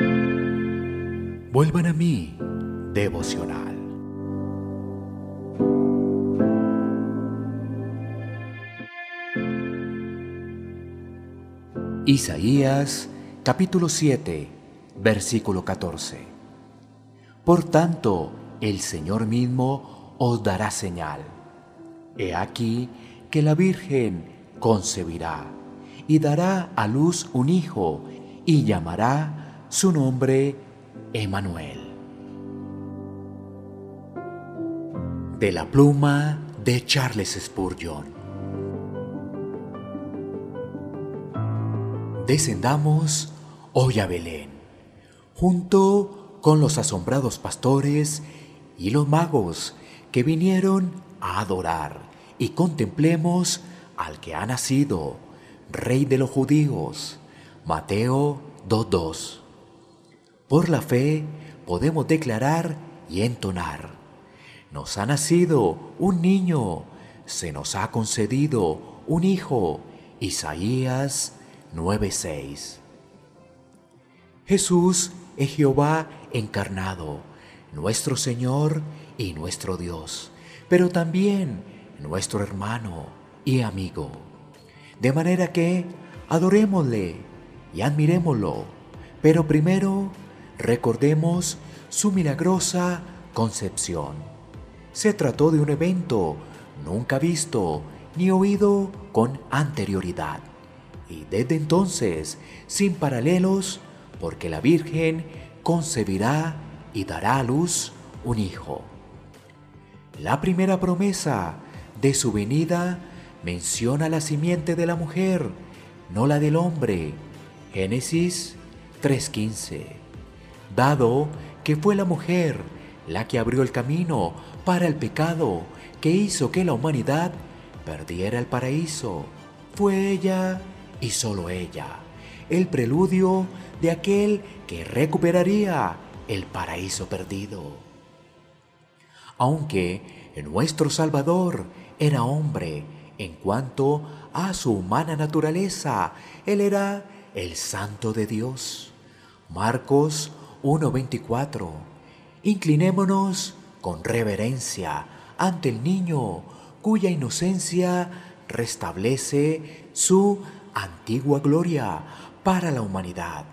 Vuelvan a mí, devocional. Isaías capítulo 7, versículo 14. Por tanto, el Señor mismo os dará señal. He aquí que la Virgen concebirá y dará a luz un hijo y llamará su nombre Emanuel. De la pluma de Charles Spurgeon. Descendamos hoy a Belén, junto con los asombrados pastores y los magos que vinieron a adorar y contemplemos al que ha nacido, Rey de los judíos. Mateo 2.2. Por la fe podemos declarar y entonar. Nos ha nacido un niño, se nos ha concedido un hijo. Isaías 9:6. Jesús es Jehová encarnado, nuestro Señor y nuestro Dios, pero también nuestro hermano y amigo. De manera que adorémosle y admirémoslo, pero primero recordemos su milagrosa concepción. Se trató de un evento nunca visto ni oído con anterioridad, y desde entonces sin paralelos, porque la Virgen concebirá y dará a luz un hijo. La primera promesa de su venida menciona la simiente de la mujer, no la del hombre. Génesis 3:15 dado que fue la mujer la que abrió el camino para el pecado que hizo que la humanidad perdiera el paraíso. Fue ella y solo ella, el preludio de aquel que recuperaría el paraíso perdido. Aunque nuestro Salvador era hombre en cuanto a su humana naturaleza, Él era el Santo de Dios. Marcos 1.24. Inclinémonos con reverencia ante el niño cuya inocencia restablece su antigua gloria para la humanidad.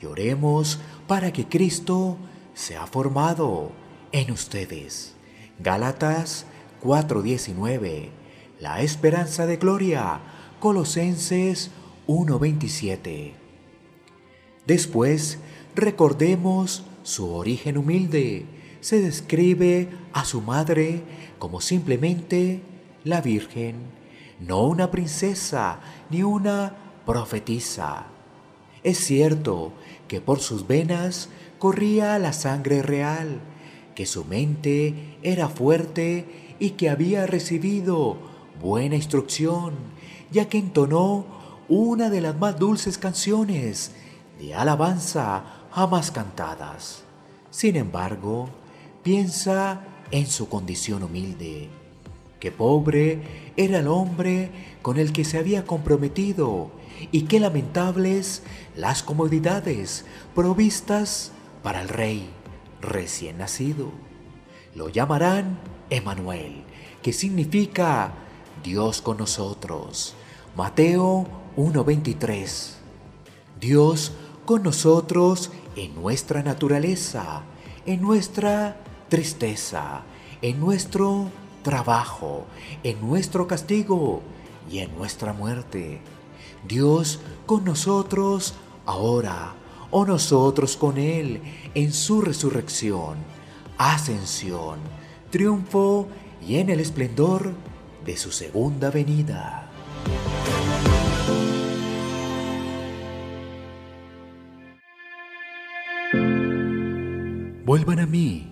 Lloremos para que Cristo sea formado en ustedes. Gálatas 4:19. La esperanza de gloria. Colosenses 1:27. Después Recordemos su origen humilde. Se describe a su madre como simplemente la Virgen, no una princesa ni una profetisa. Es cierto que por sus venas corría la sangre real, que su mente era fuerte y que había recibido buena instrucción, ya que entonó una de las más dulces canciones de alabanza jamás cantadas. Sin embargo, piensa en su condición humilde, que pobre era el hombre con el que se había comprometido y qué lamentables las comodidades provistas para el rey recién nacido. Lo llamarán Emanuel, que significa Dios con nosotros. Mateo 1:23. Dios con nosotros en nuestra naturaleza, en nuestra tristeza, en nuestro trabajo, en nuestro castigo y en nuestra muerte. Dios con nosotros ahora o nosotros con Él en su resurrección, ascensión, triunfo y en el esplendor de su segunda venida. Vuelvan a mí,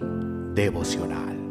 devocional.